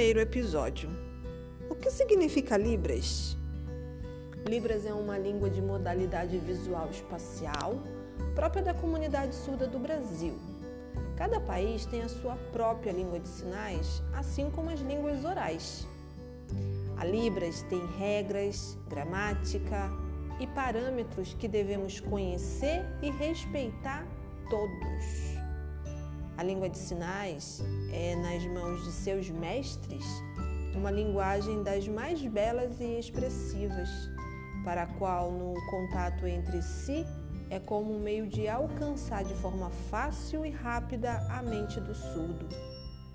primeiro episódio. O que significa Libras? Libras é uma língua de modalidade visual espacial própria da comunidade surda do Brasil. Cada país tem a sua própria língua de sinais, assim como as línguas orais. A Libras tem regras, gramática e parâmetros que devemos conhecer e respeitar todos. A língua de sinais é, nas mãos de seus mestres, uma linguagem das mais belas e expressivas, para a qual, no contato entre si, é como um meio de alcançar de forma fácil e rápida a mente do surdo.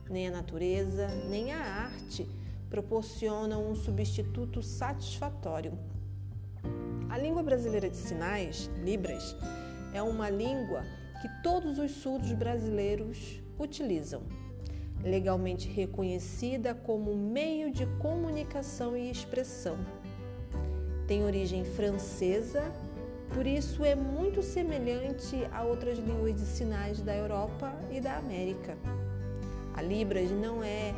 Nem a natureza, nem a arte proporcionam um substituto satisfatório. A língua brasileira de sinais, Libras, é uma língua que todos os surdos brasileiros utilizam, legalmente reconhecida como meio de comunicação e expressão. Tem origem francesa, por isso é muito semelhante a outras línguas de sinais da Europa e da América. A Libras não é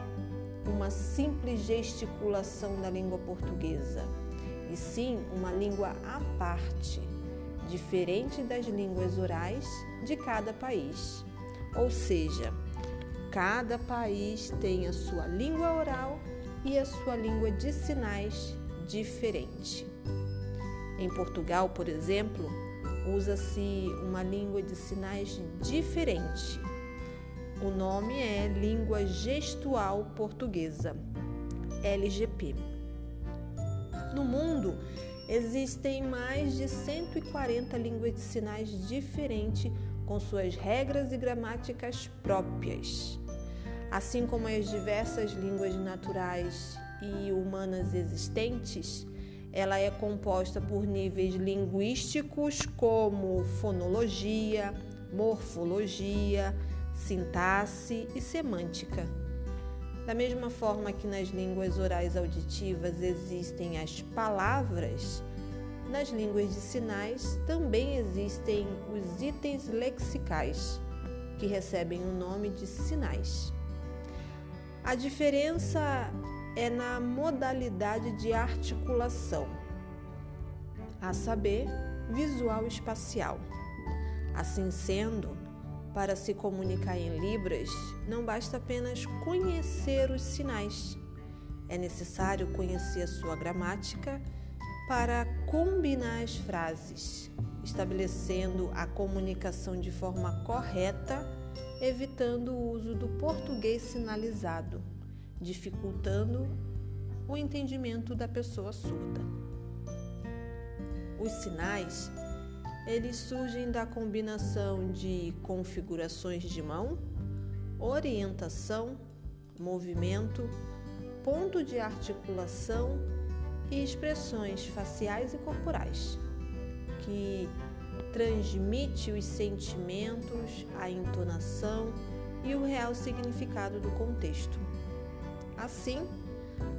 uma simples gesticulação da língua portuguesa, e sim uma língua à parte diferente das línguas orais de cada país. Ou seja, cada país tem a sua língua oral e a sua língua de sinais diferente. Em Portugal, por exemplo, usa-se uma língua de sinais diferente. O nome é Língua Gestual Portuguesa, LGP. No mundo, Existem mais de 140 línguas de sinais diferentes com suas regras e gramáticas próprias. Assim como as diversas línguas naturais e humanas existentes, ela é composta por níveis linguísticos como fonologia, morfologia, sintaxe e semântica. Da mesma forma que nas línguas orais auditivas existem as palavras, nas línguas de sinais também existem os itens lexicais, que recebem o nome de sinais. A diferença é na modalidade de articulação, a saber, visual espacial. Assim sendo, para se comunicar em Libras, não basta apenas conhecer os sinais. É necessário conhecer a sua gramática para combinar as frases, estabelecendo a comunicação de forma correta, evitando o uso do português sinalizado, dificultando o entendimento da pessoa surda. Os sinais eles surgem da combinação de configurações de mão, orientação, movimento, ponto de articulação e expressões faciais e corporais, que transmite os sentimentos, a entonação e o real significado do contexto. Assim,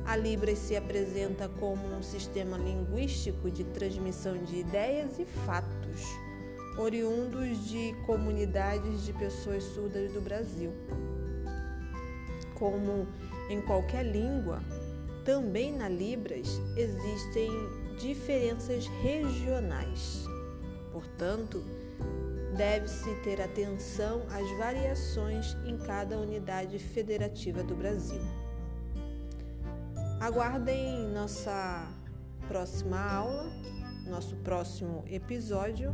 a Libras se apresenta como um sistema linguístico de transmissão de ideias e fatos, oriundos de comunidades de pessoas surdas do Brasil. Como em qualquer língua, também na Libras existem diferenças regionais. Portanto, deve-se ter atenção às variações em cada unidade federativa do Brasil. Aguardem nossa próxima aula, nosso próximo episódio,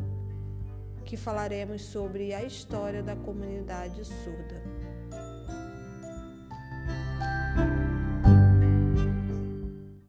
que falaremos sobre a história da comunidade surda.